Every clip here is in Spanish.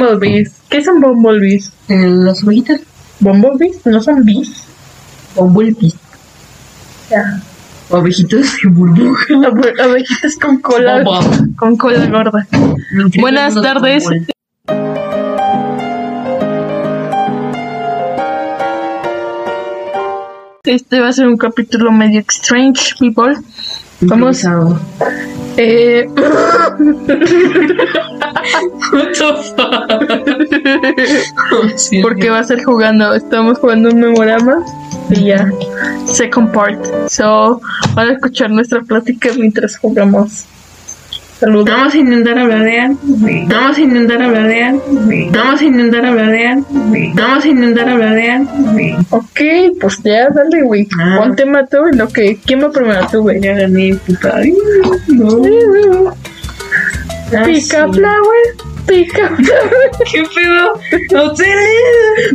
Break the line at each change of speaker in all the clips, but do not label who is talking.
Bumblebees. ¿Qué son bumblebees?
Eh, las ovejitas.
¿Bumblebees? ¿No son bees?
Bumblebees.
Ya.
Ovejitas.
Abe- Abejitas con cola, con cola gorda. Buenas tardes. Este va a ser un capítulo medio strange, people. Vamos.
Improvisado.
Eh,
What the fuck? Sí,
porque va a ser jugando. Estamos jugando un memorama y ya. Second part. So, van a escuchar nuestra plática mientras jugamos. Saludos.
Vamos a intentar hablar de algo, güey. Vamos a intentar hablar de algo, güey. Vamos a intentar hablar de algo, güey. Vamos a intentar hablar de algo, güey.
Ok, pues ya, dale, güey.
Ah.
Pon tema lo que. ¿Quién va primero tú, güey?
Ya gané, puta. No. Ah,
Pica
sí.
flower,
¿Qué pedo? No te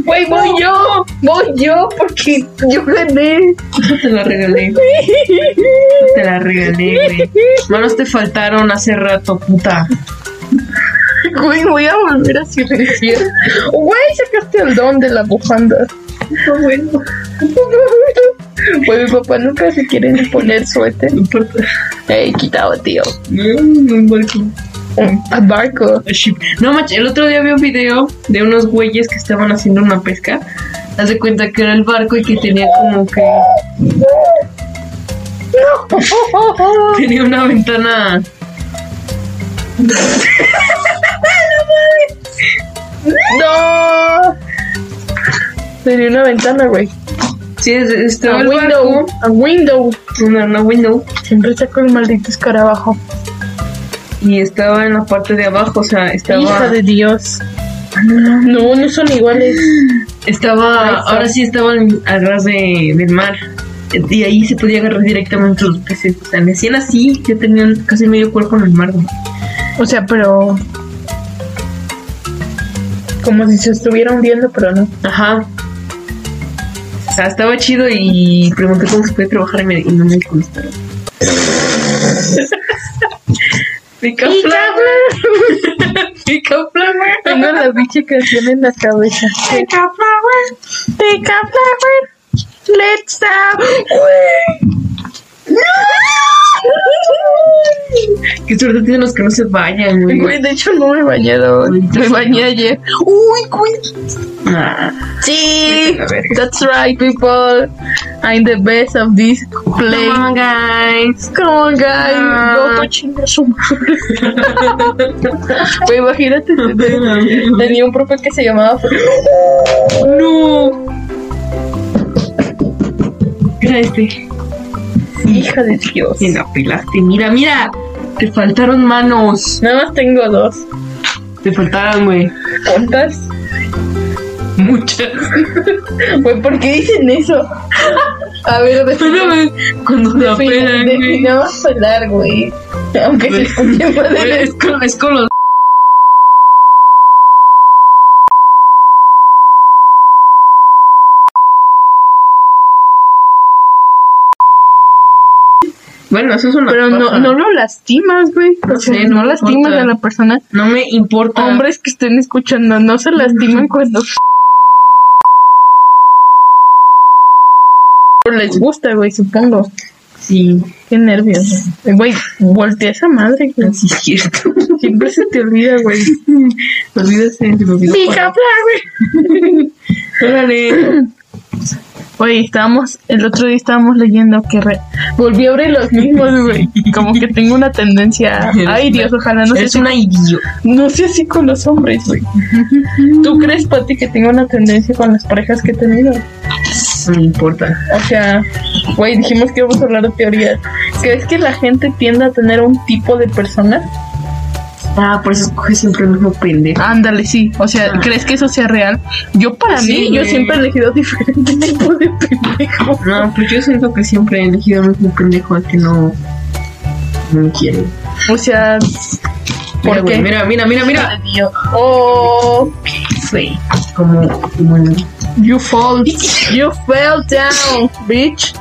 Güey, voy yo, voy yo porque yo gané.
Te la regalé. Te la regalé, güey. Manos te faltaron hace rato, puta.
Güey, voy a volver a silenciar. Güey, sacaste el don de la bufanda.
No, bueno.
Pues mi papá nunca se quiere poner suéter.
No importa.
Ey, quitado, tío.
No, no importa.
A barco.
No, macho, el otro día vi un video de unos güeyes que estaban haciendo una pesca. Haz de cuenta que era el barco y que tenía como que. Tenía una ventana.
No. Tenía una ventana, güey.
Sí, es-
A
estaba el
window.
barco.
A window.
Una, una window.
Siempre saco el maldito escarabajo.
Y estaba en la parte de abajo, o sea, estaba.
Hija de Dios. No, no son iguales.
Estaba. Ahora sí estaban al ras de, del mar. Y ahí se podía agarrar directamente los peces. O sea, me hacían así, yo tenía casi medio cuerpo en el mar.
O sea, pero. Como si se estuviera hundiendo, pero no.
Ajá. O sea, estaba chido y pregunté cómo se puede trabajar y, me, y no me contestaron. Pica flower. Pica flower.
Tengo la bicha canción en la cabeza.
Pica flower.
Pick up flower. Let's stop.
Qué suerte tienen los que no se bañan, güey.
Güey, de hecho no me he bañado. hoy. Me bañé ayer. Uy, güey.
Ah,
Sí. That's right, people. I'm the best of this play.
Come on, guys.
Come on, guys.
Ah.
Goto chinga su madre. Güey, imagínate. te- Tenía un profe que se llamaba.
No. Era este.
Hija de Dios.
Y la pelaste. Mira, mira. Te faltaron manos.
Nada más tengo dos.
Te faltaron, güey.
¿Cuántas?
Muchas.
Güey, ¿por qué dicen eso? A ver,
Espérame. Cuando la pelan, güey.
definamos pelar, güey. Aunque se escuche
Güey,
madre.
Es con, es con los. Bueno, eso es una
Pero no, no lo lastimas, güey.
No sé,
no,
no me
lastimas
importa.
a la persona.
No me importa.
Hombres que estén escuchando, no se lastiman cuando les gusta, güey, supongo.
Sí,
Qué nervios. Güey, voltea esa madre, güey.
sí cierto.
Siempre se te olvida, güey.
Olvídate, se me olvidó.
Güey.
Órale.
Güey, estábamos, el otro día estábamos leyendo que re- volví a abrir los mismos, güey. Como que tengo una tendencia. Ay, Dios, ojalá no sea
Es una idiota.
No sé así con los hombres, güey. ¿Tú crees, Pati, que tengo una tendencia con las parejas que he tenido?
No me importa.
O sea, güey, dijimos que íbamos a hablar de teorías. ¿Crees que la gente tiende a tener un tipo de persona?
Ah, por eso escoge siempre el mismo pendejo.
Ándale, sí. O sea,
Ah.
¿crees que eso sea real? Yo para
Sí,
mí, yo siempre he elegido diferentes tipos de pendejo.
No, pues yo siento que siempre he elegido el mismo pendejo al que no. No me quiere.
O sea,
Mira,
¿por
güey,
qué?
Mira, mira, mira, mira.
Oh,
Sí. Como. como el-
you fall. You fell down, bitch.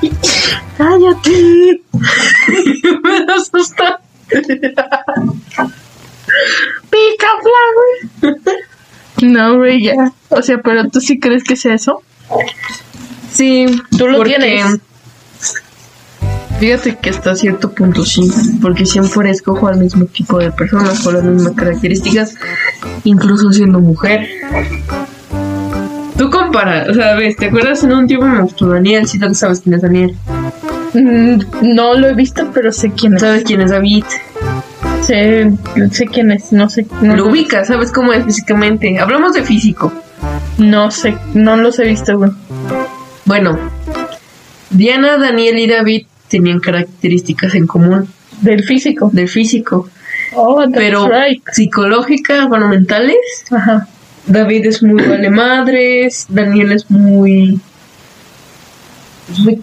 Cállate.
me asusta.
Pica. No, güey, ya. O sea, pero tú sí crees que sea eso.
Sí,
Tú lo tienes.
Fíjate que hasta cierto punto sí, porque siempre escojo al mismo tipo de personas con las mismas características, incluso siendo mujer. Tú comparas, o sea, ves, ¿te acuerdas en un tiempo me gustó Daniel? Sí, tú sabes quién es Daniel.
Mm, No lo he visto, pero sé quién es.
¿Sabes quién es David?
Sé, sé quién es, no sé. No,
Lo ubicas, ¿sabes cómo es físicamente? Hablamos de físico.
no sé, no los he visto, güey.
Bueno, Diana, Daniel y David tenían características en común
Del físico.
del físico,
Oh, that's
pero
right.
psicológicas, bueno, mentales.
Ajá.
David es muy vale madres, Daniel es muy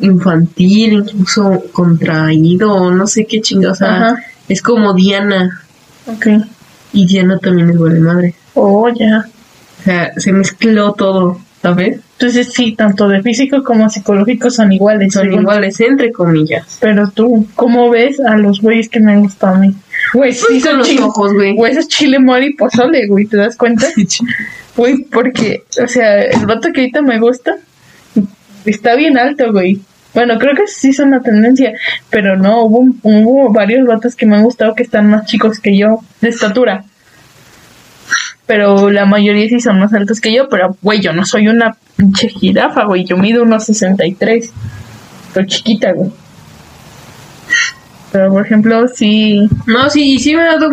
infantil, incluso contraído, no sé qué chingados. O sea,
Ajá.
es como Diana,
Ok.
y Diana también es vale madre.
Oh, ya.
O sea, se mezcló todo, ¿sabes?
Entonces sí, tanto de físico como psicológico son iguales.
Son
según.
iguales, entre comillas.
Pero tú, ¿cómo ves a los güeyes que me han gustado a mí? Güey, sí
Uy,
son
los
chile.
ojos, güey.
Güey, eso es chile, y pozole, güey, ¿te das cuenta? Güey, porque, o sea, el vato que ahorita me gusta está bien alto, güey. Bueno, creo que sí son la tendencia, pero no, hubo, hubo varios vatos que me han gustado que están más chicos que yo, de estatura. Pero la mayoría sí son más altos que yo, pero, güey, yo no soy una pinche jirafa, güey, yo mido unos 63. Estoy chiquita, güey. Pero, por ejemplo, sí...
No, sí, y sí me he dado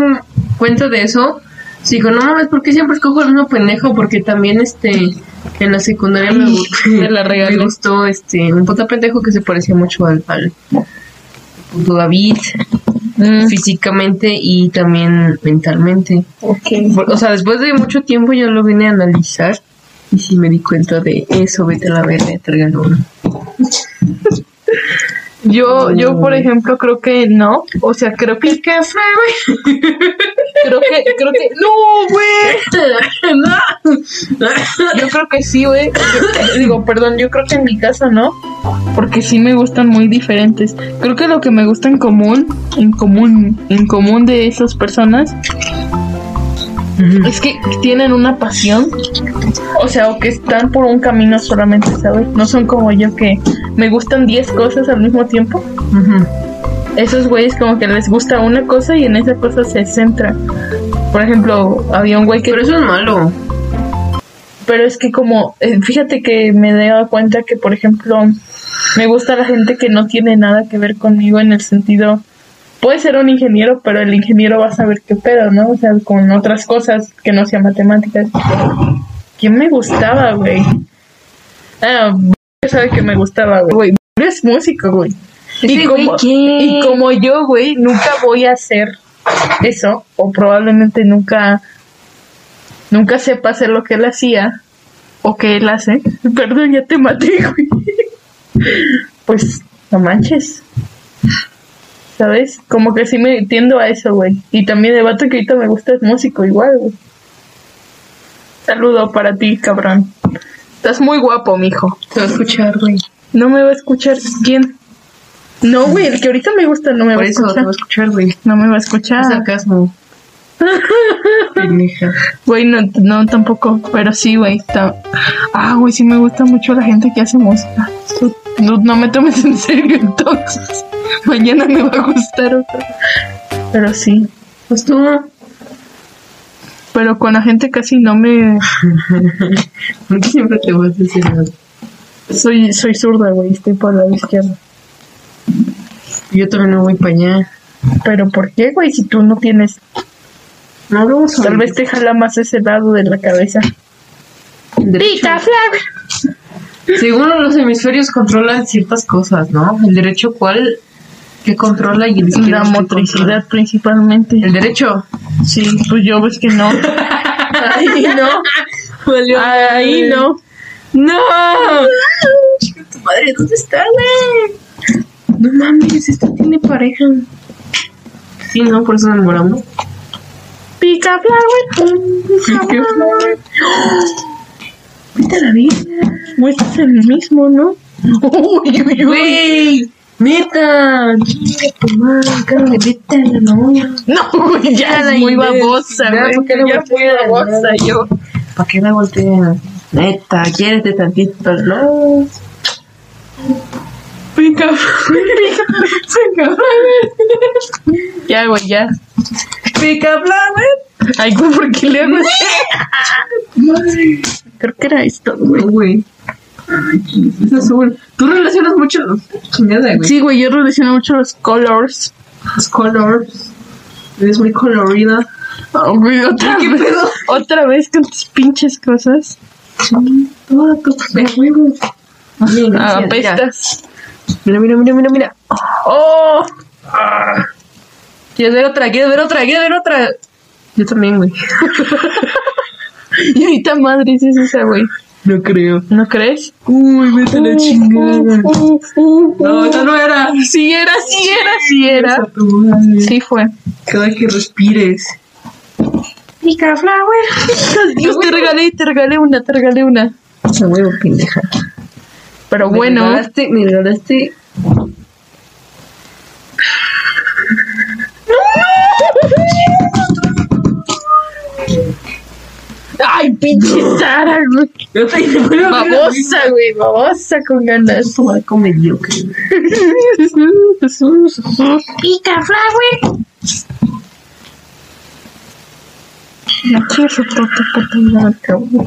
cuenta de eso. Sí, no mames, ¿por qué siempre escojo el mismo pendejo? Porque también, este, en la secundaria me, gustó,
me la
me gustó, este, un puta pendejo que se parecía mucho al, al puto David,
mm,
físicamente y también mentalmente.
ok.
Por- O sea, después de mucho tiempo yo lo vine a analizar y sí me di cuenta de eso, vete a la verga, te regalo uno.
Yo, yo, por ejemplo, creo que no. O sea, creo que.
¿Qué fue, güey?
Creo que. Creo que. ¡No, güey!
no.
Yo creo que sí, güey. Digo, perdón, yo creo que en mi caso no. Porque sí me gustan muy diferentes. Creo que lo que me gusta en común, en común, en común de esas personas, es que tienen una pasión. O sea, o que están por un camino solamente, ¿sabes? No son como yo que me gustan 10 cosas al mismo tiempo. Esos güeyes como que les gusta una cosa y en esa cosa se centra. Por ejemplo, había un güey que...
Pero eso es malo.
Pero es que como... eh, Fíjate que me he dado cuenta que, por ejemplo, me gusta la gente que no tiene nada que ver conmigo en el sentido... Puede ser un ingeniero, pero el ingeniero va a saber qué pedo, ¿no? O sea, con otras cosas que no sean matemáticas. ¿Quién me gustaba, güey? Ah, sabe que me gustaba, güey. Güey, es músico, güey. Y como, y como yo, güey, nunca voy a hacer eso, o probablemente nunca, nunca sepa hacer lo que él hacía, o que él hace. Perdón, ya te maté, güey. Pues, no manches. ¿Sabes? Como que sí me tiendo a eso, güey. Y también el vato que ahorita me gusta es músico igual, güey. Saludo para ti, cabrón. Estás muy guapo, mijo.
Te va a escuchar, güey.
No me va a escuchar. ¿Quién? No, güey, el que ahorita me gusta no me
Por
va a
eso te
escuchar.
va a escuchar, güey.
No me va a escuchar.
Es sarcasmo.
Güey, no, no, tampoco. Pero sí, güey. está- Ah, güey, sí me gusta mucho la gente que hace música. Tú- No, no me tomes en serio entonces. Mañana me va a gustar otra. Pero sí.
Pues tú,
Pero con la gente casi no me...
¿por qué siempre te vas a decir nada?
Soy, soy zurda, güey. Estoy por la izquierda.
Yo también no voy para allá.
Pero ¿por qué, güey? Si tú no tienes...
No hablamos
Tal vez te jala más ese lado de la cabeza.
Derecho. Según los hemisferios controlan ciertas cosas, ¿no? El derecho, ¿cuál? ¿Qué controla? Y el
La
¿qué
motricidad principalmente.
El derecho.
Sí, pues yo ves que no. Ahí no. Ahí no.
¡No! Chica, tu madre, ¿dónde está, güey? No mames, esta tiene pareja. Sí, ¿no? Por eso nos enamoramos.
Pica flower.
¿Qué flower?
Vete a la vida. Güey, este es el mismo, ¿no? Uy, uy, uy.
¡Neta! ¡Chinga tu madre! ¡Cara de vete a la novia!
No, güey, ya es
la
muy babosa, güey.
¿por qué no
Ya
me
fui babosa yo.
¿Para qué la volteas? Neta, quieres de tantito, ¿no?
Pica, pica, pica, Ya, güey, ya.
Pica.
Ay, güey, ¿por qué le hago así? Creo que era esto, güey.
Es azul. Tú relacionas mucho los chingada, güey.
Sí, güey, yo relaciono mucho los colors.
Los colors. Eres muy colorida.
Oh, güey, otra
¿Qué
vez.
pedo?
Otra vez con tus pinches cosas.
Sí, toda tu de huevo. Bien,
Ah,
gracias, ya.
apestas.
Mira, mira, mira, mira, mira.
¡Oh! Ah. ¿Quieres ver otra? ¿Quieres ver otra? ¿Quieres ver otra?
Yo también, güey.
Y ahorita madre es esa, güey.
No creo.
¿No crees?
Uy, vete a la chingada. No, esa no era.
Sí era, sí era, sí era. Sí fue.
Cada que respires. Pica flower.
Dios, te regalé, te regalé una, te regalé una.
Esa huevo, pendeja.
Pero
Me
bueno,
regalaste, me regalaste.
Ay, pinche Sara, güey.
Te
Babosa, güey, babosa con ganas.
Algo mediocre.
Pica flower. No quiero marca, güey.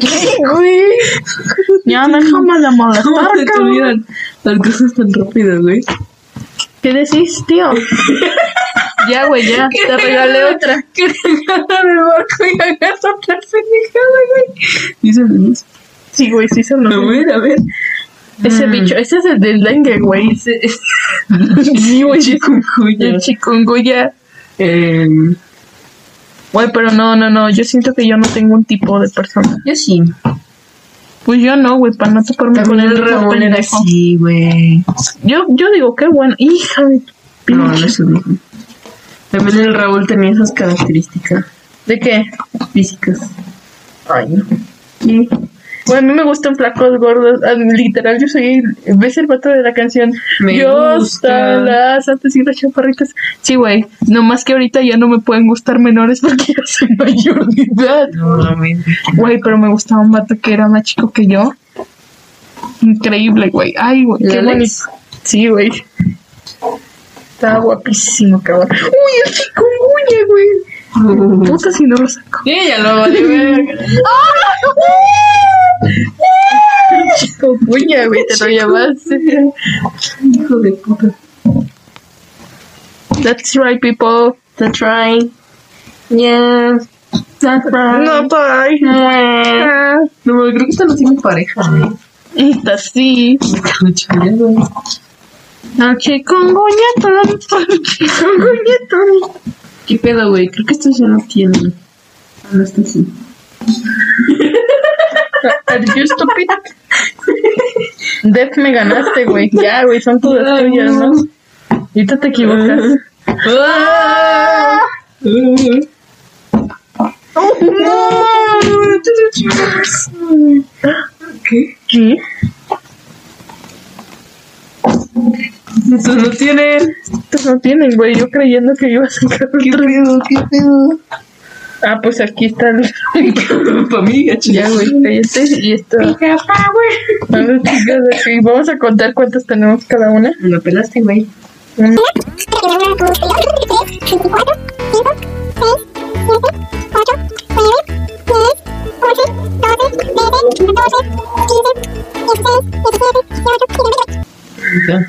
¿Qué, güey? Ya, déjame la
¿Cómo
molestar,
se te
cabrón.
las cosas tan rápidas, güey?
¿Qué decís, tío? Ya, güey, ya. Te regalé otra.
Que regalan el barco y hagas otra pendejada, güey. Dice Luis.
Sí, güey, sí son
A
los
ver, a ver.
Ese
Mm.
bicho, ese es el del dengue, güey. Ese, sí, güey,
Chikungunya.
el chikungunya.
Eh,
Güey, pero no, no, no. Yo siento que yo no tengo un tipo de persona.
yo sí.
Pues yo no, güey, para no toparme con el
el
pendejo.
así, güey.
Yo, yo digo, qué bueno. Hija de
No, no es lo mismo. También el Raúl tenía esas características
¿De qué?
físicas.
Ay, no. Sí. Güey, a mí me gustan flacos gordos. Ah, Literal, yo soy. ¿Ves el vato de la canción?
Me
yo
gusta.
hasta las antes y las chaparritas. Sí, güey. Nomás que ahorita ya no me pueden gustar menores porque ya soy mayor de edad.
No.
Güey, pero me gustaba un vato que era más chico que yo. Increíble, güey. Ay, güey,
¿El
qué bonito. Sí, güey. Estaba guapísimo, cabrón. Uy, el chikungunya, güey. Puta si no lo saco.
Sí, ya lo vale, verga.
Chikungunya, güey, te lo llamaste.
Hijo de puta.
That's right, people.
That's right. Yeah. That's right.
No, bye. Ah,
No, creo que esta no tiene pareja, güey.
Esta sí.
Güey.
No, chikungunya, todo. Chikungunya.
¿Qué pedo, güey? Creo que estos ya no tienen. Ah, no está así.
Are you stupid? Def me ganaste, güey. Ya, güey, son todas tuyas, ¿no? Ahorita te equivocas.
¡Ah! ¿Qué?
¿Qué?
Estos no tienen.
Estos no tienen, güey. Yo creyendo que iba a sacar
¿Qué
otro.
pedo? ¿Qué pedo?
Ah, pues aquí está el.
Pa' mí.
Ya, güey, cállate. Y esto. Sí, vamos a contar cuántas tenemos cada una.
Me lo pelaste, güey. Ya.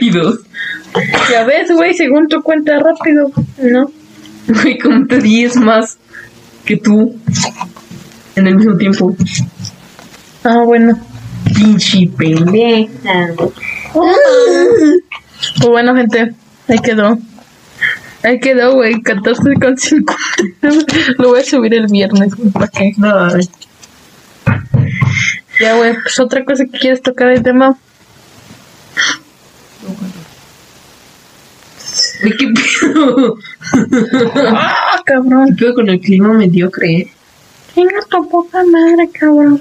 Y dos.
Ya ves, güey, según tu cuenta rápido, ¿no?
Güey, como te diez más que tú en el mismo tiempo.
Ah, bueno.
Pinche pendeja.
Pues bueno, gente, ahí quedó. Ahí quedó, güey, 14 con 50. Lo voy a subir el viernes, güey, ¿para qué?
No,
Ya, güey, pues otra cosa que quieres tocar el tema.
Güey, ¿qué pedo?
¡Ah, cabrón!
¿Qué pedo con el clima mediocre? eh?
Venga tu poca madre, cabrón.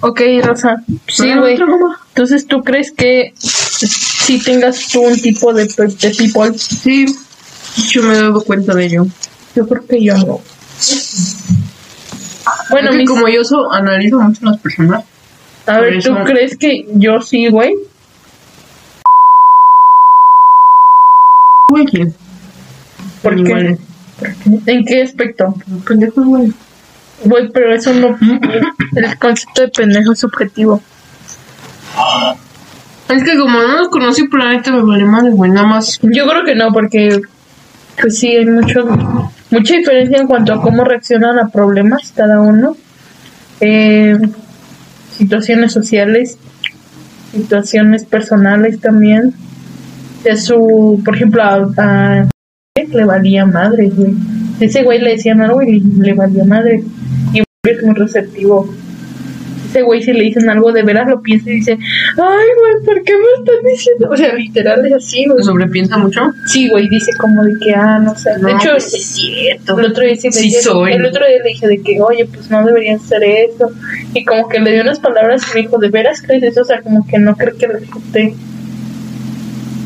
Ok, Rosa. Sí, güey. Entonces, ¿tú crees que si tengas tú un tipo de, de people?
Sí, yo me he dado cuenta de ello.
Yo creo que yo no. Bueno,
Es que
mis-
como yo so, analizo mucho las personas.
A ver, ¿tú crees que yo sí, güey?
Güey, ¿quién?
¿Por qué? ¿En qué aspecto?
Pendejos, güey.
Güey, pero eso no... El concepto de pendejo es subjetivo.
Es que como no los conocí neta me vale madre, güey. Nada más.
Yo creo que no, porque pues sí, hay mucho, mucha diferencia en cuanto a cómo reaccionan a problemas cada uno. Eh, situaciones sociales, situaciones personales también. De su, por ejemplo, a, a- le valía madre, güey. Ese güey le decían algo y le, le valía madre. Y es muy receptivo. Ese güey si le dicen algo de veras lo piensa y dice, ay güey, ¿por qué me están diciendo? O sea, literal es así, güey.
¿Se sobrepiensa mucho?
Sí, güey, dice como de que, ah, no sé.
No,
de hecho,
pues es cierto.
el otro día sí
Sí
dije,
soy.
el otro día le dije de que, oye, pues no deberían hacer eso. Y como que le dio unas palabras y me dijo, ¿de veras crees eso? O sea, como que no creo que gente,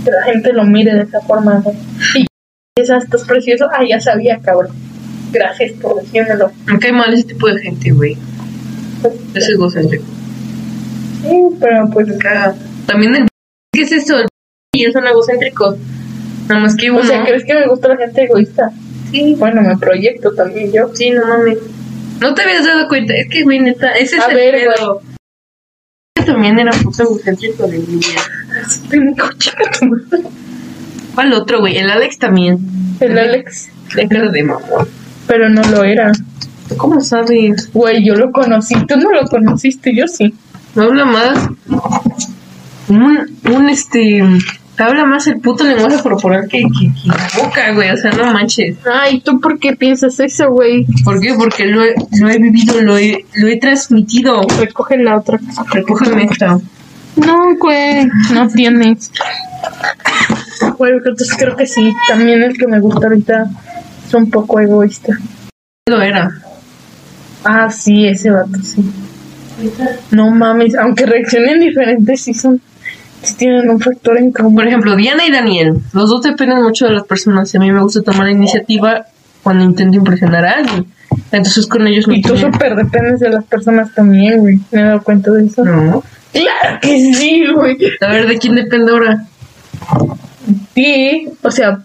que la gente lo mire de esa forma, güey. Y esa, estás precioso. Ah, ya sabía, cabrón. Gracias por decírmelo.
Me cae mal ese tipo de gente, güey. Es egocéntrico.
Sí, pero pues,
caga. También el. ¿Qué es eso? Y son egocéntricos. Nada más que uno.
o sea, ¿crees que me gusta la gente egoísta?
Sí,
Bueno, me proyecto también yo.
sí, no mames. No te habías dado cuenta. Es que, güey, neta, ese es
A
el
ver,
pedo. También era puto egocéntrico de
tu madre.
¿Cuál otro, güey? El Alex también.
El Alex,
cara de mamón.
pero no lo era.
¿Cómo sabes?
Güey, yo lo conocí, tú no lo conociste, yo sí.
No habla más. Un, un este. Habla más el puto lenguaje corporal que, que, que la boca, güey. O sea, no manches.
Ay, ¿tú por qué piensas eso, güey?
¿Por qué? Porque lo he, lo he vivido, lo he, lo he transmitido.
Recoge la otra cosa.
Recógeme esta.
No, güey, no tienes. Güey, entonces creo que sí. También el que me gusta ahorita es un poco egoísta.
Lo era.
Ah, sí, ese vato, sí. No mames, aunque reaccionen diferentes, sí son. Sí tienen un factor en común.
Por ejemplo, Diana y Daniel. Los dos dependen mucho de las personas. y A mí me gusta tomar iniciativa cuando intento impresionar a alguien. Entonces con ellos no
Y tú súper dependes de las personas también, güey. Me he dado cuenta de eso.
No.
Claro que sí, güey.
A ver, ¿de quién depende ahora?
Sí, o sea,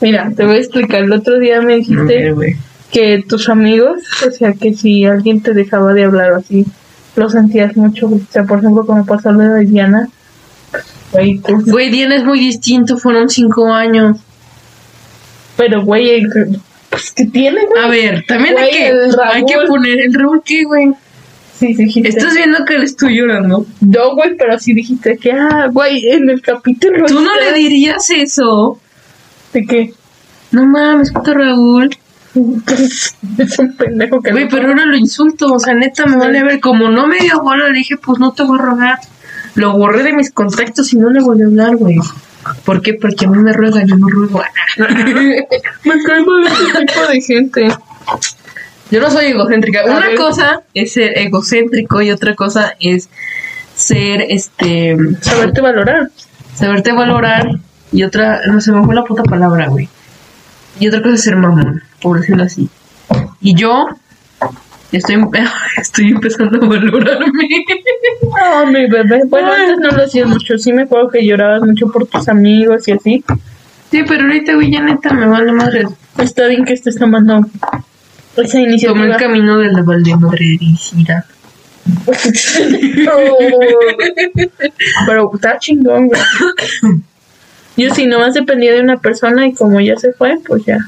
mira, te voy a explicar. El otro día me dijiste
ver, güey.
Que tus amigos, o sea, que si alguien te dejaba de hablar así, lo sentías mucho. O sea, por ejemplo, como pasó lo de Diana, güey, tú.
Güey, Diana es muy distinto. Fueron cinco años.
Pero, güey, pues, ¿qué tiene, güey?
A ver, también hay que, hay que poner el Raúl, ¿qué, güey?
Sí, sí, dijiste.
Estás viendo que le estoy llorando.
No, güey, pero sí dijiste que, ah, güey, en el capítulo.
Tú no le dirías eso.
¿De qué?
No mames, puto Raúl.
es un pendejo que
Güey,
no-
pero ahora lo insulto. O sea, neta, me vale ver. Como no me dio bola, le dije, pues no te voy a rogar. Lo borré de mis contactos y no le volví a hablar, güey. ¿Por qué? Porque a mí me ruegan, yo no ruego.
Me caigo de ese tipo de gente.
Yo no soy egocéntrica.
A
Una
ver.
cosa es ser egocéntrico y otra cosa es ser, este,
Saberte valorar.
saberte valorar y otra, no se me fue la puta palabra, güey. Y otra cosa es ser mamón, por decirlo así. Y yo estoy, estoy empezando a valorarme.
No, mi bebé. Bueno, antes no lo hacías mucho. Sí me acuerdo que llorabas mucho por tus amigos y así.
Sí, pero ahorita, güey, ya neta me vale madre.
Está bien que estés tomando esa
Tomé el
iniciativa.
camino de la valdemadrericidad.
No. Pero está chingón, güey. Yo sí, nomás dependía de una persona y como ya se fue, pues ya.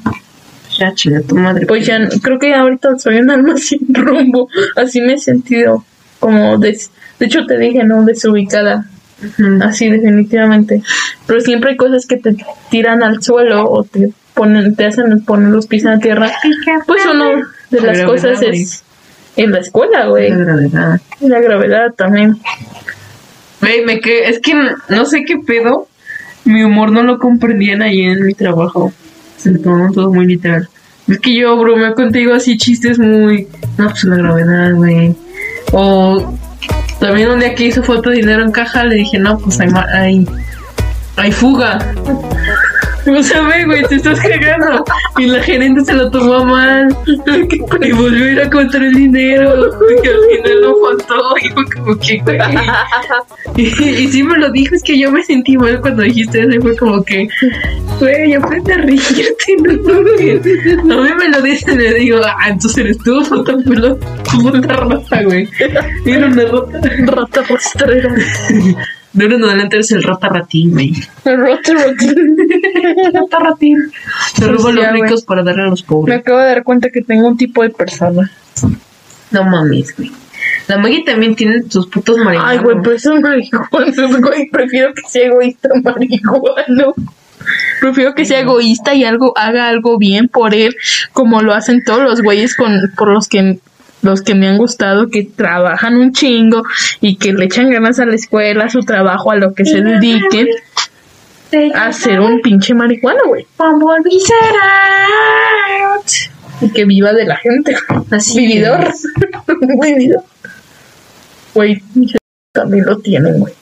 Ya, chinga tu madre.
Pues ya, creo que ahorita soy un alma sin rumbo. Así me he sentido como des... De hecho te dije, ¿no? Desubicada. Así definitivamente. Pero siempre hay cosas que te tiran al suelo o te ponen, te hacen poner los pies en la tierra. Pues uno de
La
las cosas es en la escuela, güey.
La gravedad.
La gravedad también.
Güey, me que es que no sé qué pedo. Mi humor no lo comprendían ahí en mi trabajo. Se lo todo muy literal. Es que yo bromeo contigo así chistes muy. No, pues la gravedad, güey. O También un día que hizo foto de dinero en caja, le dije, no, pues hay, hay, hay fuga. O sea, ve, güey, te estás cagando. Y la gerente se lo tomó mal. Y volvió a ir a contar el dinero. Y al final lo faltó. Y fue como que, güey. Y, y sí me lo dijo, es que yo me sentí mal cuando dijiste eso. Y fue como que, güey, aprende a reírte, ¿no? A mí me lo dicen y le digo, ah, entonces eres tú, puta puta rata, güey. Era una rata.
Rata postrera.
De ahora en adelante eres el rata ratín, güey.
Rata, rata.
Rata ratín. Se roba a
Pues ya,
los ricos para darle a los
Me
pobres.
acabo de dar cuenta que tengo un tipo de persona.
No mames, güey. La Maggie también tiene sus putos marihuanos.
Ay, güey, pero es un marihuana, güey. Prefiero que sea egoísta marihuano. Prefiero que sea egoísta y algo haga algo bien por él, como lo hacen todos los güeyes con por los que los que me han gustado, que trabajan un chingo y que le echan ganas a la escuela, a su trabajo, a lo que se dediquen, a ser un pinche marihuana, güey. Y que viva de la gente.
Así
Vividor. Vividor. Güey, también lo tienen, güey.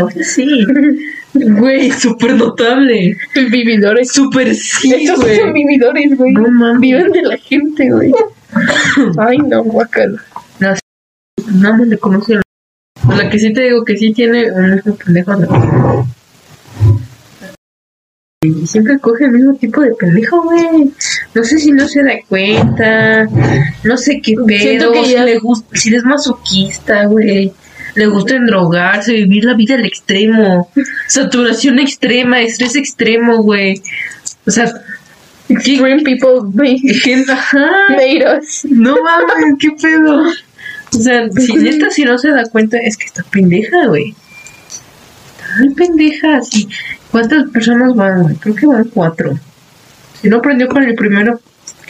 Oye, sí. Güey, súper notable.
Vividores.
Súper sí,
Estos
güey.
son vividores, güey.
No mames.
Viven de la gente, güey. Ay, no, guacala.
Nada más le conoce la... Que sí te digo que sí tiene un mismo pendejo. ¿no? Y siempre coge el mismo tipo de pendejo, güey. No sé si no se da cuenta. No sé qué pedo.
Siento que
si, le gusta, si es masoquista, güey. Le gusta endrogarse, vivir la vida al extremo. Saturación extrema, estrés extremo, güey. O sea, ¿qué
Extreme people made, made us.
No mames, qué pedo. O sea, si neta si no se da cuenta, es que está pendeja, güey. Está pendeja, sí. ¿Cuántas personas van, güey? Creo que van cuatro. Si no aprendió con el primero,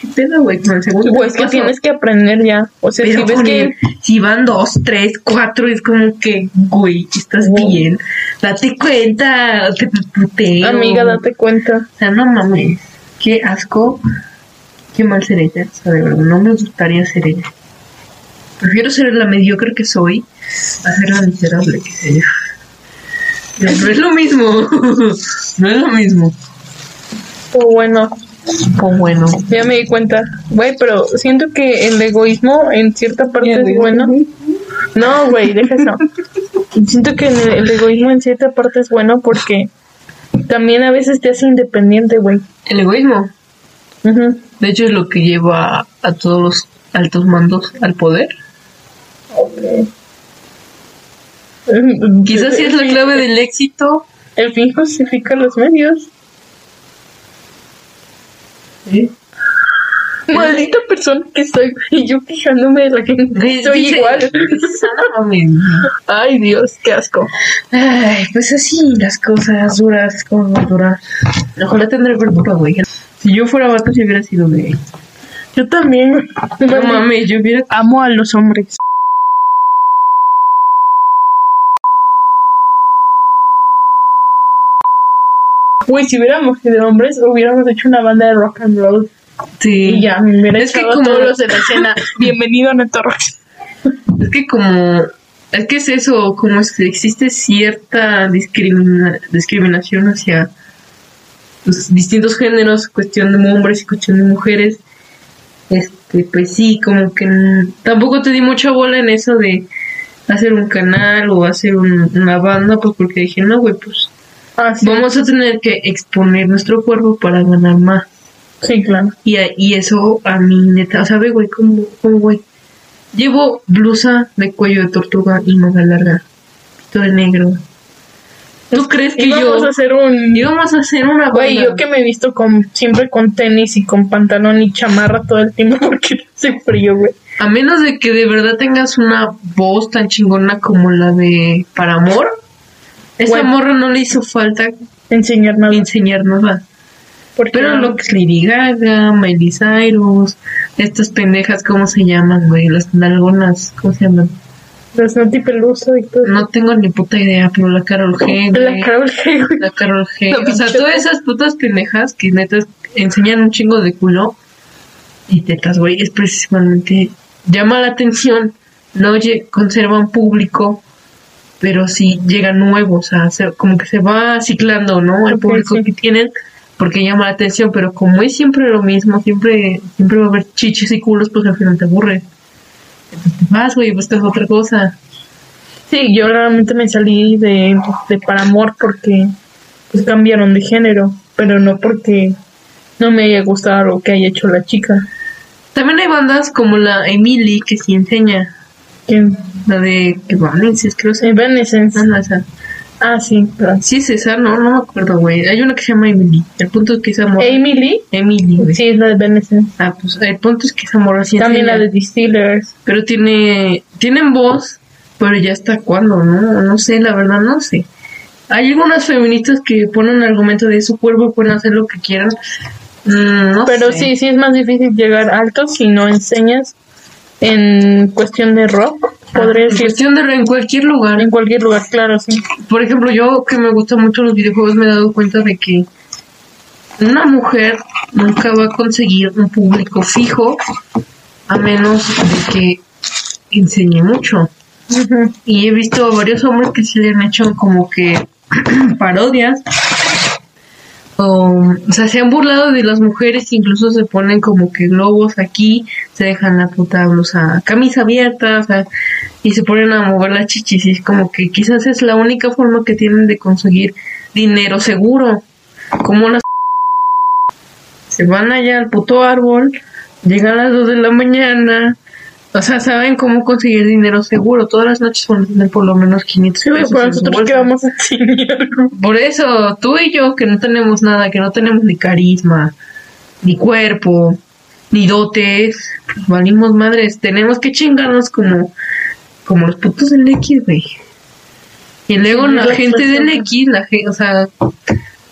¿qué pedo, güey? Con el segundo.
Güey, es
¿qué
que tienes que aprender ya. O sea,
Pero
si ves que.
el- si van dos, tres, cuatro, es como que, güey, estás
Wow.
bien. Date cuenta, te puteo.
Amiga, date cuenta.
O sea, no mames. Qué asco. Qué mal ser ella. O sea, de verdad, no me gustaría ser ella. Prefiero ser la mediocre que soy a ser la miserable que soy. No, no es lo mismo. No es lo mismo.
O bueno,
Pues bueno.
ya me di cuenta. Güey, pero siento que el egoísmo en cierta parte es bueno. No, güey, deja eso. Siento que el, egoísmo en cierta parte es bueno porque también a veces te hace independiente, güey.
El egoísmo.
Ujú.
De hecho, es lo que lleva a todos los altos mandos al poder. Quizás sí es la clave del éxito.
El fin justifica los medios. Maldita persona que soy. Y yo quejándome de la gente.
Güey,
Soy igual.
No.
Ay, Dios, qué asco.
Ay, pues así las cosas duras, como duras. Ojalá tendré verdura, güey. Si yo fuera vato, si hubiera sido gay.
Yo también.
No mames, yo hubiera.
Amo a los hombres. Güey, si hubiéramos sido hombres, hubiéramos hecho una banda de rock and roll.
Sí.
Y ya, me hubiera
Es que como-
todos los de la escena. Bienvenido a Neto Rock.
Es que como. Es que es eso, como es- existe cierta discrimina- discriminación hacia los distintos géneros, cuestión de hombres y cuestión de mujeres. Este, pues sí, como que tampoco te di mucha bola en eso de hacer un canal o hacer un- una banda, pues porque dije, no, güey, pues
Ah, sí.
vamos a tener que exponer nuestro cuerpo para ganar más.
Sí, claro.
Y, a- y eso a mí, neta, o sea, ve, güey, como, como, güey. Llevo blusa de cuello de tortuga y manga larga, pito de negro. ¿Tú crees que
Y vamos
yo
a hacer un...
íbamos a hacer una
Güey, yo que me he visto con, siempre con tenis y con pantalón y chamarra todo el tiempo porque hace frío, güey.
A menos de que de verdad tengas una voz tan chingona como la de Paramor, esa
Bueno.
morra no le hizo falta
Enseñar nada.
enseñar nada. Pero lo que es Lady Gaga, Miley Cyrus, estas pendejas, ¿cómo se llaman, güey? Las nalgonas, ¿cómo se llaman?
Los Nati Peluso y todo.
No tengo ni puta idea, pero la Carol G,
La. Carol G, güey.
La Carol G. O sea, todas esas putas pendejas que neta enseñan un chingo de culo y tetas, güey, es precisamente llama la atención no lle- conservan público, pero sí llegan nuevos, o sea, se- como que se va ciclando, ¿no? El público
sí.
que tienen, porque llama la atención, pero como es siempre lo mismo, siempre, siempre va a haber chichis y culos, pues al final te aburre. Entonces te vas, güey, buscas otra cosa.
Sí, yo realmente me salí de, de Paramore porque pues cambiaron de género, pero no porque no me haya gustado lo que haya hecho la chica.
También hay bandas como la Emily que sí enseña,
Que
la de Evanescence, creo que
Evanescence.
llama esa.
Ah, sí, pero
Sí, es esa, no, no me acuerdo, güey. Hay una que se llama Emily. El punto es que esa morra.
Emily,
Emily, güey.
sí, es la de Evanescence.
Ah, pues el punto es que esa morra sí
También la
enseña,
de Distillers.
Pero tiene, tienen voz, pero ya hasta cuándo, ¿no? No sé, la verdad, no sé. Hay algunas feministas que ponen el argumento de su cuerpo pueden hacer lo que quieran. Mm, no
Pero
sé.
sí, sí es más difícil llegar alto si no enseñas en cuestión de rock, podría
En
decir.
cuestión de en cualquier lugar.
En cualquier lugar, claro, sí.
Por ejemplo, yo que me gustan mucho los videojuegos me he dado cuenta de que una mujer nunca va a conseguir un público fijo a menos de que enseñe mucho. Y he visto a varios hombres que se le han hecho como que parodias. O, o sea, se han burlado de las mujeres, incluso se ponen como que globos aquí, se dejan la puta blusa, camisa abierta, o sea, y se ponen a mover las chichis. Y es como que quizás es la única forma que tienen de conseguir dinero seguro. Como las se van allá al puto árbol, llegan a las 2 de la mañana, o sea, saben cómo conseguir dinero seguro. Todas las noches van a tener por lo menos 500
Sí,
pesos. su
nosotros que
bolsa.
vamos a enseñar.
Por eso, tú y yo, que no tenemos nada, que no tenemos ni carisma, ni cuerpo, ni dotes, pues valimos madres. Tenemos que chingarnos como, como los putos del X, güey. Y luego
Sí,
la
la
gente del. X, la gente, o sea,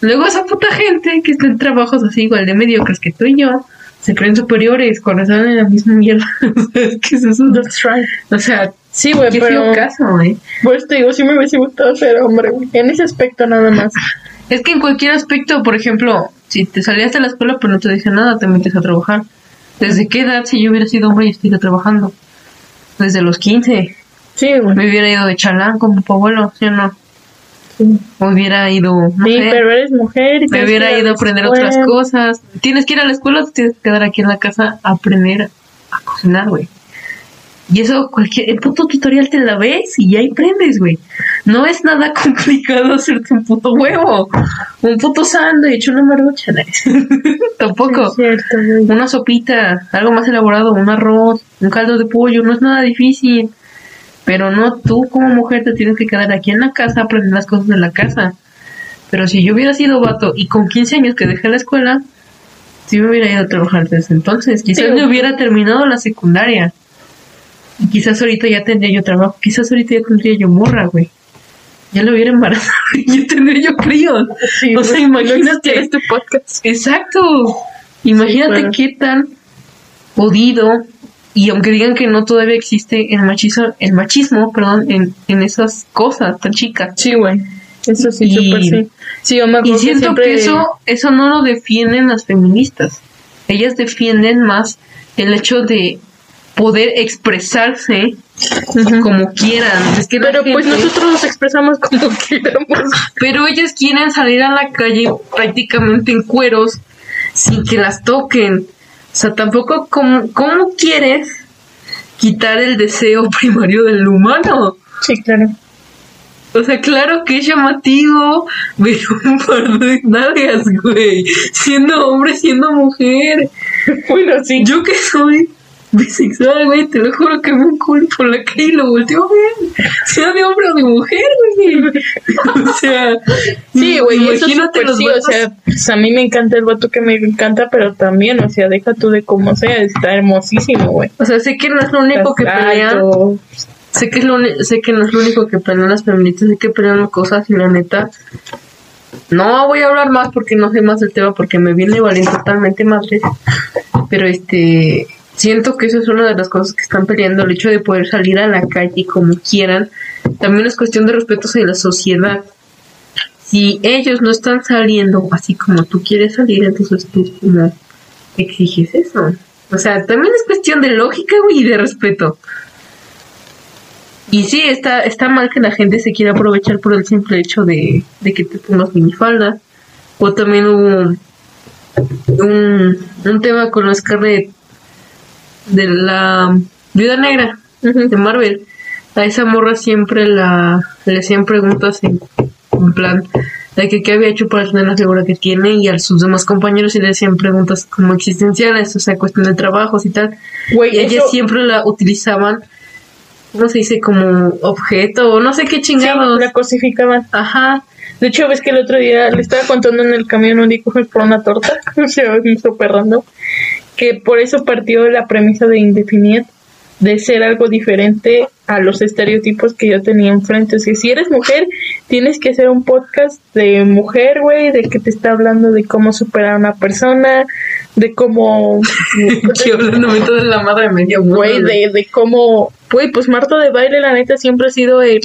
luego esa puta gente que está en trabajos así igual de mediocres que tú y yo, se creen superiores cuando están en la misma mierda. es que es eso.
That's right.
O sea,
Sí, güey,
qué
pero...
caso, güey.
Pues te digo, sí me hubiese gustado ser hombre, güey. En ese aspecto nada más.
Es que en cualquier aspecto, por ejemplo, si te salías de la escuela pero no te dicen nada, te metes a trabajar. ¿Desde qué edad si yo hubiera sido hombre y estuviera trabajando? Desde los 15.
Sí, güey.
Me hubiera ido de chalán con papá abuelo, ¿sí o no?
Sí,
hubiera ido, no
Sí,
sé,
pero eres mujer y
me hubiera ido a aprender
escuela.
otras cosas. Tienes que ir a la escuela o te tienes que quedar aquí en la casa a aprender a cocinar, güey. Y eso, cualquier, el puto tutorial te la ves y ya aprendes, güey. No es nada complicado hacerte un puto huevo, un puto sándwich, una marucha. Tampoco.
Es cierto, güey.
Una sopita, algo más elaborado, un arroz, un caldo de pollo, no es nada difícil. Pero no, tú como mujer te tienes que quedar aquí en la casa a aprender las cosas de la casa. Pero si yo hubiera sido vato y con 15 años que dejé la escuela, sí me hubiera ido a trabajar desde entonces. Quizás
Sí.
me hubiera terminado la secundaria. Y quizás ahorita ya tendría yo trabajo. Quizás ahorita ya tendría yo morra, güey. Ya lo hubiera embarazado y ya tendría yo críos.
Sí,
o sea,
güey.
imagínate.
Este podcast.
Exacto. Imagínate
claro.
qué tan jodido y aunque digan que no todavía existe el machismo, el machismo, perdón, en, en esas cosas tan chicas.
Sí, güey. Eso sí,
Y-
sí. Sí, yo me acuerdo
Y siento
siempre-
que eso, eso no lo defienden las feministas. Ellas defienden más el hecho de poder expresarse como quieran. Es que
Pero pues nosotros nos expresamos como queramos.
Pero ellas quieren salir a la calle prácticamente en cueros sin que las toquen. O sea, tampoco, ¿cómo, cómo quieres quitar el deseo primario del humano?
Sí, claro.
O sea, claro que es llamativo ver un par de nalgas, güey. Siendo hombre, siendo mujer.
Bueno, sí.
Yo que soy bisexual, güey, te lo juro que me un culo por la calle y lo volteo a ver. Sea de hombre o de mujer, güey. O sea,
Sí, güey, eso
imagínate
súper
los
sí, o
vatos-
sea, pues a mí me encanta el vato que me encanta, pero también, o sea, deja tú de cómo sea, está hermosísimo, güey.
O sea, sé que no es lo único que pelean. Sé que, es lo sé que no es lo único que pelean las feministas, sé que pelean cosas y la neta. No voy a hablar más porque no sé más del tema porque me viene valiendo totalmente madre. Pero este siento que eso es una de las cosas que están peleando, el hecho de poder salir a la calle como quieran. También es cuestión de respeto hacia la sociedad. Si ellos no están saliendo así como tú quieres salir, entonces tú no exiges eso. O sea, también es cuestión de lógica, y de respeto. Y sí, está, está mal que la gente se quiera aprovechar por el simple hecho de, de que te pongas minifalda. O también hubo un, un tema con la Scarlett de la Viuda Negra de Marvel. A esa morra siempre la le hacían preguntas en, en plan de que qué había hecho para tener la figura que tiene y a sus demás compañeros y le hacían preguntas como existenciales, o sea, cuestión de trabajos y tal. Y ellas
eso-
siempre la utilizaban, ¿cómo se dice? Como objeto o no sé qué
Sí,
chingados.
la cosificaban.
Ajá.
De hecho, ves que el otro día le estaba contando en el camión un día por una torta. o sea, me súper random. Que por eso partió la premisa de Indefinite, de ser algo diferente a los estereotipos que yo tenía enfrente. O sea, si eres mujer, tienes que hacer un podcast de mujer, güey, de que te está hablando de cómo superar a una persona, de cómo.
Hablándome toda la madre media
güey, de, de cómo, güey, pues Marta de Baile, la neta, siempre ha sido el,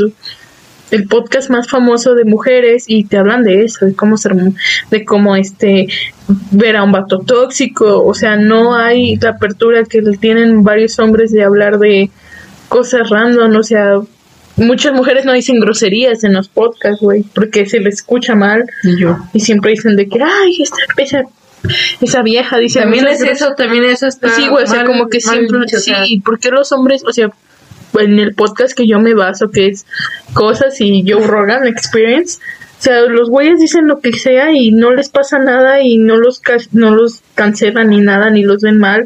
el podcast más famoso de mujeres y te hablan de eso, de cómo ser, de cómo este, ver a un vato tóxico, o sea, no hay la apertura que tienen varios hombres de hablar de cosas random, o sea, muchas mujeres no dicen groserías en los podcasts, güey, porque se les escucha mal.
Y yo.
y siempre dicen de que, ay, esta, esa, esa vieja, dice
También es eso, también eso está
Sí, güey, o sea,
mal-
como que siempre,
dicho, o
sí,
sea,
¿y por qué los hombres, o sea, en el podcast que yo me baso, que es cosas y Joe Rogan Experience, o sea, los güeyes dicen lo que sea y no les pasa nada y no los, no los cancelan ni nada, ni los ven mal.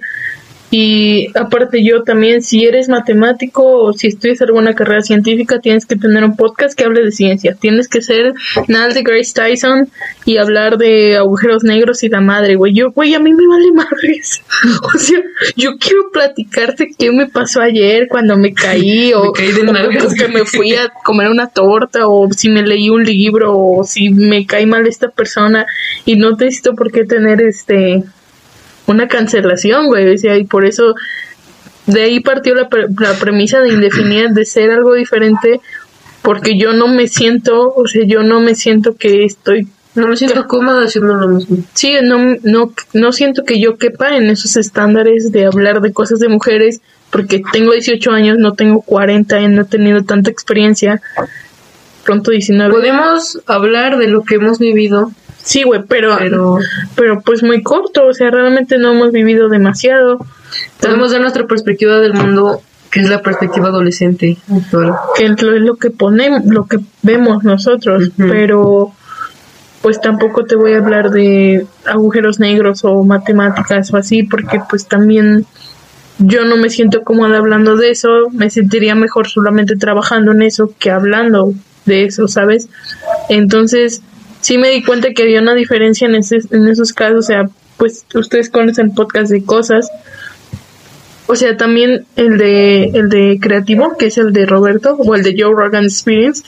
Y aparte yo también, si eres matemático o si estudias alguna carrera científica, tienes que tener un podcast que hable de ciencia. Tienes que ser Neil de Grace Tyson y hablar de agujeros negros y la madre, güey. Yo, güey, a mí me vale madres. O sea, yo quiero platicarte qué me pasó ayer cuando me caí o,
Me caí de
o
nalgas.
que me fui a comer una torta o si me leí un libro o si me cae mal esta persona y no necesito por qué tener este una cancelación, güey, y por eso de ahí partió la, pre- la premisa de indefinida de ser algo diferente porque yo no me siento, o sea, yo no me siento que estoy
No me siento cómoda haciendo lo mismo.
Sí, no, no, no siento que yo quepa en esos estándares de hablar de cosas de mujeres, porque tengo 18 años, no tengo 40 y no he tenido tanta experiencia. Pronto 19.
Podemos hablar de lo que hemos vivido,
Sí, güey, pero, pero,
pero
pues muy corto, o sea, realmente no hemos vivido demasiado.
podemos dar nuestra perspectiva del mundo, que es la perspectiva adolescente actual.
que es lo, que ponemos, lo que vemos nosotros, pero pues tampoco te voy a hablar de agujeros negros o matemáticas o así, porque pues también yo no me siento cómoda hablando de eso, me sentiría mejor solamente trabajando en eso que hablando de eso, ¿sabes? Entonces, sí me di cuenta que había una diferencia en, ese, en esos casos, o sea, pues ustedes conocen podcast de cosas, o sea, también el de el de creativo, que es el de Roberto, o el de Joe Rogan Experience,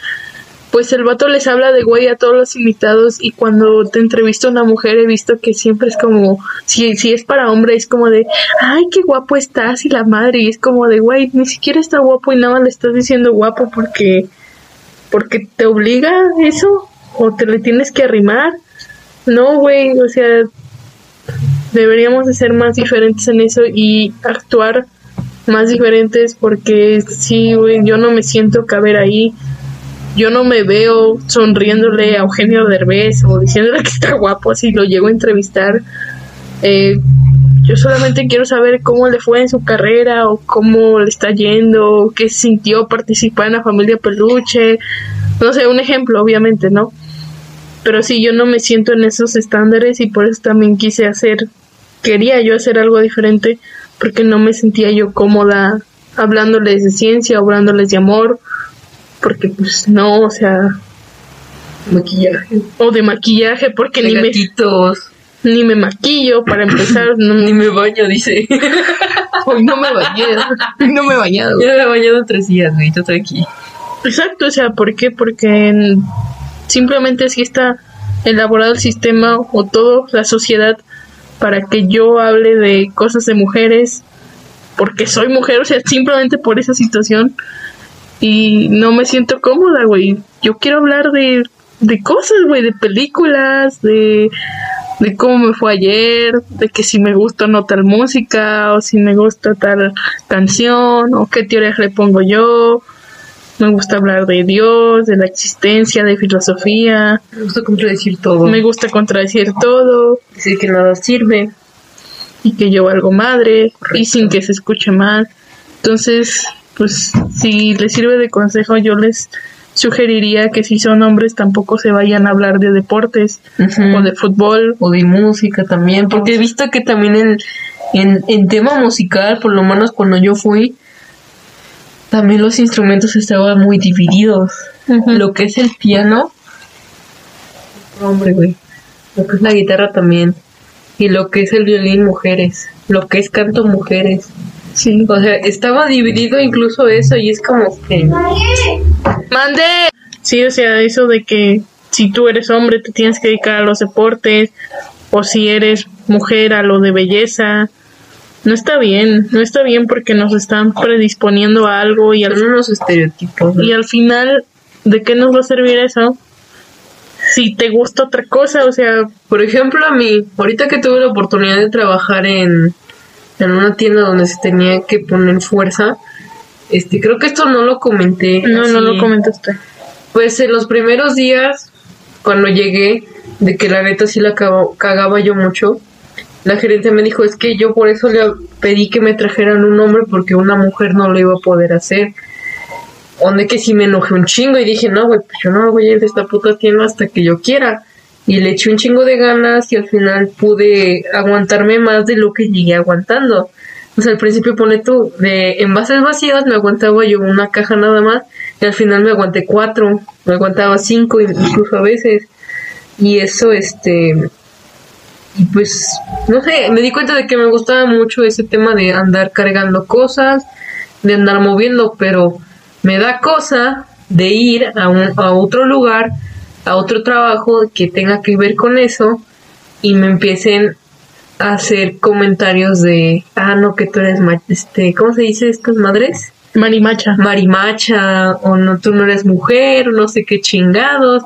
pues el vato les habla de güey a todos los invitados y cuando te entrevista una mujer he visto que siempre es como, si, si es para hombre es como de, ay, qué guapo estás y la madre, y es como de, güey, ni siquiera está guapo y nada más le estás diciendo guapo porque, porque te obliga eso o te le tienes que arrimar. No, güey, o sea, deberíamos de ser más diferentes en eso y actuar más diferentes porque sí, güey, yo no me siento caber ahí. Yo no me veo sonriéndole a Eugenio Derbez o diciéndole que está guapo así lo llego a entrevistar. Eh, yo solamente quiero saber cómo le fue en su carrera o cómo le está yendo, qué sintió participar en la familia peluche. No sé, un ejemplo, obviamente, ¿no? Pero sí, yo no me siento en esos estándares y por eso también quise hacer, quería yo hacer algo diferente porque no me sentía yo cómoda hablándoles de ciencia, hablándoles de amor, porque pues no, o sea,
Maquillaje.
o de maquillaje, porque
De
ni me,
gatitos.
ni me maquillo para empezar, no,
Ni me baño, dice.
hoy no me bañé, no me he bañado.
ya me he bañado tres días, güey, tú estás aquí.
Exacto, o sea, ¿por qué? Porque en- simplemente así está elaborado el sistema o todo, la sociedad, para que yo hable de cosas de mujeres, porque soy mujer, o sea, simplemente por esa situación. Y no me siento cómoda, güey. Yo quiero hablar de, de cosas, güey, de películas, de, de cómo me fue ayer, de que si me gusta o no tal música, o si me gusta tal canción, o qué teorías le pongo yo, Me gusta hablar de Dios, de la existencia, de filosofía.
Me gusta contradecir todo.
Me gusta contradecir todo.
Decir que nada sirve.
Y que yo valgo madre. Y sin que se escuche mal. Entonces, pues si les sirve de consejo, yo les sugeriría que si son hombres tampoco se vayan a hablar de deportes o de fútbol
o de música también, porque he visto que también en, en, en tema musical, por lo menos cuando yo fui, también los instrumentos estaban muy divididos. Lo que es el piano, hombre, güey. Lo que es la guitarra también. Y lo que es el violín, mujeres. Lo que es canto, mujeres.
Sí.
O sea, estaba dividido incluso eso y es como que...
¡Mande! Sí, o sea, eso de que si tú eres hombre te tienes que dedicar a los deportes o si eres mujer a lo de belleza. No está bien, no está bien porque nos están predisponiendo a algo y al,
unos estereotipos.
y al final, ¿de qué nos va a servir eso? Si te gusta otra cosa, o sea,
Por ejemplo, a mí, ahorita que tuve la oportunidad de trabajar en, en una tienda donde se tenía que poner fuerza, este, creo que esto no lo comenté.
no, no lo comentaste.
Pues en los primeros días, cuando llegué, de que la neta sí la cagaba yo mucho, la gerente me dijo, es que yo por eso le pedí que me trajeran un hombre porque una mujer no lo iba a poder hacer. Donde que sí me enojé un chingo y dije, no, güey, pues yo no voy a ir de esta puta tienda hasta que yo quiera. Y le eché un chingo de ganas y al final pude aguantarme más de lo que llegué aguantando. O sea, al principio pone tú, de envases vacíos me aguantaba yo una caja nada más y al final me aguanté cuatro, me aguantaba cinco incluso a veces. Y eso, este, y pues, no sé, me di cuenta de que me gustaba mucho ese tema de andar cargando cosas, de andar moviendo, pero me da cosa de ir a, un, a otro lugar, a otro trabajo que tenga que ver con eso y me empiecen a hacer comentarios de, ah, no, que tú eres, este, ¿cómo se dice estas madres?
Marimacha.
marimacha o no tú no eres mujer o no sé qué chingados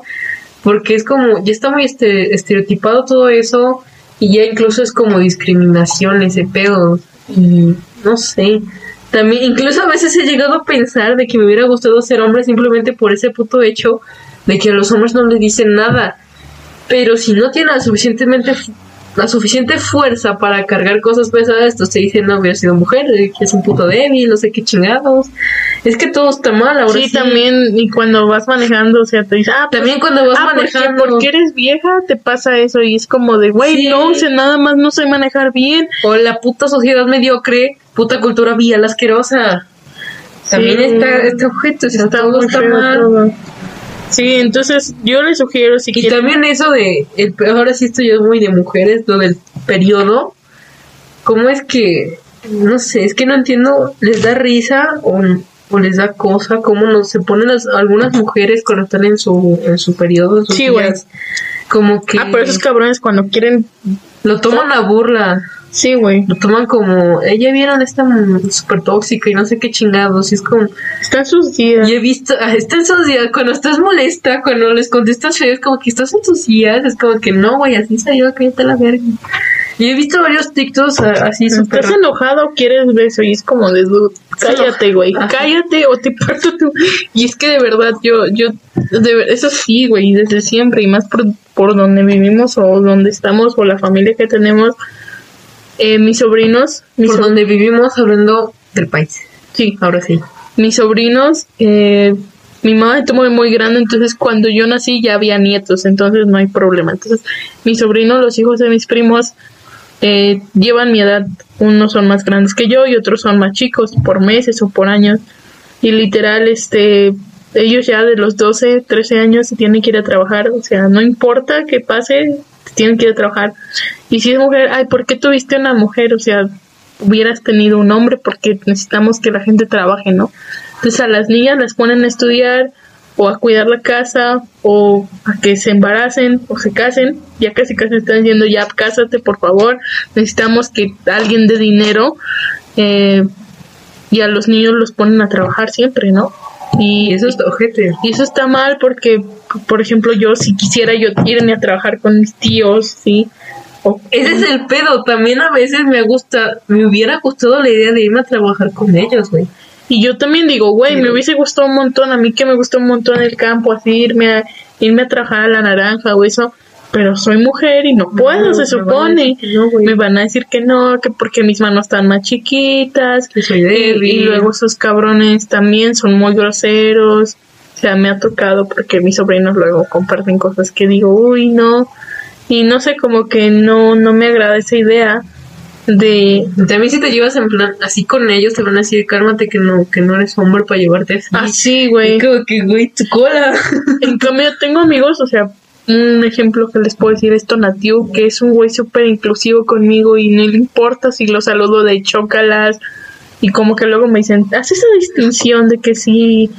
porque es como ya está muy este, estereotipado todo eso y ya incluso es como discriminación ese pedo y no sé. También incluso a veces he llegado a pensar de que me hubiera gustado ser hombre simplemente por ese puto hecho de que a los hombres no les dicen nada pero si no tienen la suficientemente la suficiente fuerza para cargar cosas pesadas, entonces te dicen, no, hubiera sido mujer, eh, es un puto débil, no sé qué chingados. Es que todo está mal ahora
Sí,
sí.
también, y cuando vas manejando, o sea, te dice, ah, pues,
También cuando vas
ah,
manejando.
porque eres vieja te pasa eso y es como de, güey,
Sí.
no, o sea, nada más no sé manejar bien.
O la puta sociedad mediocre, puta cultura vial asquerosa. También
Sí.
está este objeto, o sea,
Está
todo está mal.
todo. Sí, entonces yo les sugiero si
Y
quieren
también eso de, el, ahora sí esto ya es muy de mujeres, lo del periodo. ¿Cómo es que, no sé, es que no entiendo, les da risa o, o les da cosa, cómo no, se ponen las, algunas mujeres cuando están en su, en su periodo, en sus
Sí, güey.
días, como que
Ah, pero esos cabrones cuando quieren...
lo toman a burla,
Sí, güey.
lo toman como, ella vieron esta súper tóxica y no sé qué chingados, y es como,
Están sus días.
y he visto, está en sus días, cuando estás molesta, cuando les contestas feo, es como que estás en tus días, es como que no, güey, así salió, cállate la verga. Y he visto varios TikToks así súper...
Estás enojado, quieres beso y es como de cállate, güey, cállate o te parto tú. Y es que de verdad yo, yo, de eso sí, güey, desde siempre y más por, por donde vivimos o donde estamos o la familia que tenemos, eh, mis sobrinos, mis
Por
so-
donde vivimos hablando del país.
sí,
Ahora sí.
mis sobrinos, eh, mi mamá tuvo muy grande, entonces cuando yo nací ya había nietos, entonces no hay problema. Entonces, mis sobrinos, los hijos de mis primos, eh, llevan mi edad, unos son más grandes que yo y otros son más chicos, por meses o por años. Y literal, este, ellos ya de los 12, 13 años se tienen que ir a trabajar, o sea, no importa qué pase, tienen que ir a trabajar. Y si es mujer, ay, ¿por qué tuviste una mujer? O sea, hubieras tenido un hombre porque necesitamos que la gente trabaje, ¿no? Entonces a las niñas las ponen a estudiar o a cuidar la casa o a que se embaracen o se casen. Ya casi casi están diciendo ya cásate por favor. Necesitamos que alguien dé dinero eh, y a los niños los ponen a trabajar siempre, ¿no? Y
eso está ojete.
y eso está mal porque, por ejemplo, yo si quisiera yo irme a trabajar con mis tíos, ¿sí? O,
Ese es el pedo. También a veces me gusta, me hubiera gustado la idea de irme a trabajar con ellos, güey.
Y yo también digo, güey, me hubiese gustado un montón, a mí que me gustó un montón el campo, así irme a, irme a trabajar a la naranja o eso, pero soy mujer y no puedo, se supone.
no, güey.
me van a decir que no, que porque mis manos están más chiquitas,
Que soy débil.
y luego esos cabrones también son muy groseros. O sea, me ha tocado porque mis sobrinos luego comparten cosas que digo, uy, no. Y no sé, como que no, no me agrada esa idea de,
También si te llevas en plan así con ellos, te van a decir, cálmate que no, que no eres hombre para llevarte así.
así, güey.
Y como que, güey, tu cola.
En cambio, tengo amigos, o sea, un ejemplo que les puedo decir es Tonatiu, que es un güey súper inclusivo conmigo y no le importa si lo saludo de chócalas. Y como que luego me dicen, haz esa distinción de que si,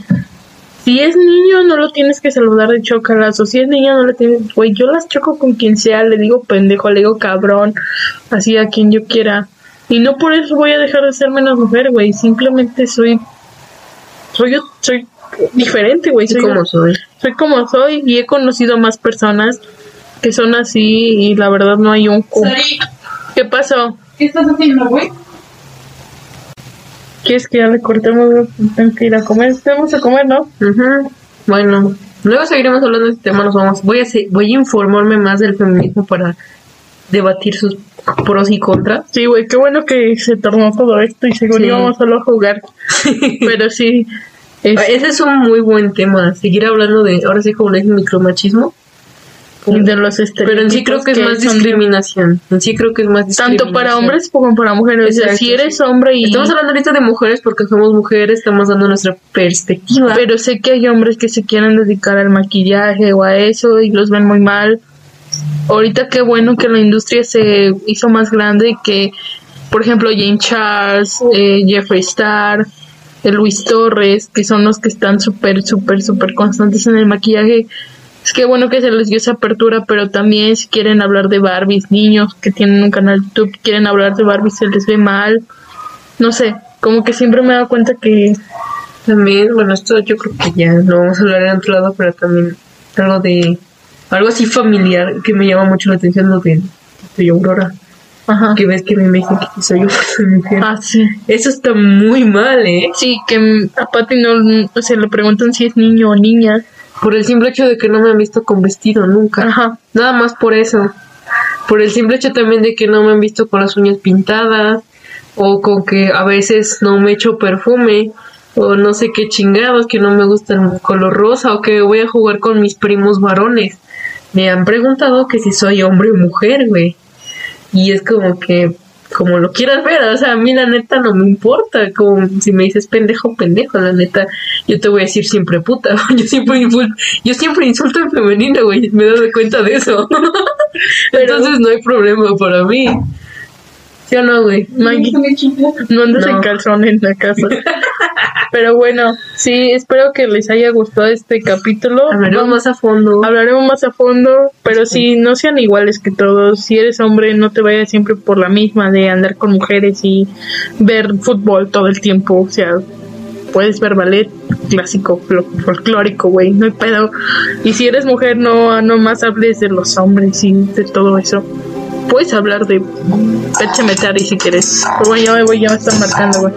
si es niño no lo tienes que saludar de chócalas, o si es niña no lo tienes, güey, yo las choco con quien sea, le digo pendejo, le digo cabrón, así a quien yo quiera. Y no por eso voy a dejar de ser menos mujer, güey, simplemente soy, soy yo, soy diferente, güey, soy
soy.
Soy como soy y he conocido más personas que son así y la verdad no hay un ¿Qué pasó?
¿qué estás haciendo, güey?
¿Quieres que ya le cortemos? Tengo que ir a comer. Tenemos a comer, ¿no?
Ujú. Bueno, luego seguiremos hablando de este tema. Nos vamos. Voy a, voy a informarme más del feminismo para debatir sus pros y contras.
Sí, güey, qué bueno que se tornó todo esto y
Sí.
íbamos solo a jugar. Pero sí, es-
Ese es un muy buen tema. Seguir hablando de, ahora sí, como dicen, micromachismo.
de los.
Pero en sí creo que es más discriminación. En sí creo que es más discriminación.
Tanto para hombres como para mujeres. O sea,
Exacto,
si eres hombre y...
Estamos hablando ahorita de mujeres porque somos mujeres, estamos dando nuestra perspectiva.
Pero sé que hay hombres que se quieren dedicar al maquillaje o a eso y los ven muy mal. Ahorita qué bueno que la industria se hizo más grande y que, por ejemplo, Jane Charles, eh, Jeffree Star, eh, Luis Torres, que son los que están súper, súper, súper constantes en el maquillaje. Es que bueno que se les dio esa apertura, pero también si quieren hablar de Barbies, niños que tienen un canal de YouTube, quieren hablar de Barbies, se les ve mal. No sé, como que siempre me he dado cuenta que
También, bueno, esto yo creo que ya lo vamos a hablar en otro lado, pero también algo de algo así familiar que me llama mucho la atención lo de soy Aurora,
Ajá.
que ves que me dicen que soy soy mujer.
Ah, sí.
Eso está muy mal, ¿eh?
Sí, que mm, a Patty no, o sea, le preguntan si es niño o niña.
Por el simple hecho de que no me han visto con vestido nunca.
Ajá.
Nada más por eso. Por el simple hecho también de que no me han visto con las uñas pintadas o con que a veces no me echo perfume o no sé qué chingados, que no me gusta el color rosa o que voy a jugar con mis primos varones. Me han preguntado que si soy hombre o mujer, güey. Y es como que, como lo quieras ver, o sea, a mí la neta no me importa, como si me dices pendejo, pendejo, la neta, yo te voy a decir siempre puta, yo siempre insulto, yo siempre insulto en femenino, güey, me doy cuenta de eso. Entonces no hay problema para mí. ¿Sí o no, güey?
No andas
No.
en calzón en la casa. Pero bueno, sí, espero que les haya gustado este capítulo.
Hablaremos
Vamos-
más a fondo.
hablaremos más a fondo, pero sí, no sean iguales que todos. Si eres hombre, no te vayas siempre por la misma de andar con mujeres y ver fútbol todo el tiempo. O sea, puedes ver ballet clásico, fol- folclórico, güey, no hay pedo. Y si eres mujer, no, no más hables de los hombres y de todo eso. Puedes hablar de Peche Metari si quieres. Pero bueno, ya me voy, ya me están marcando, güey.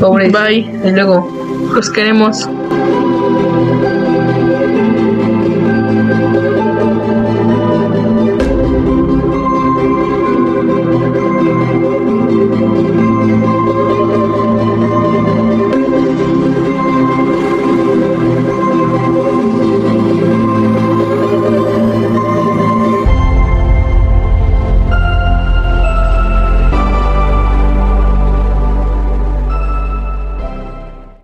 Pobre.
Bye,
Y luego.
los queremos.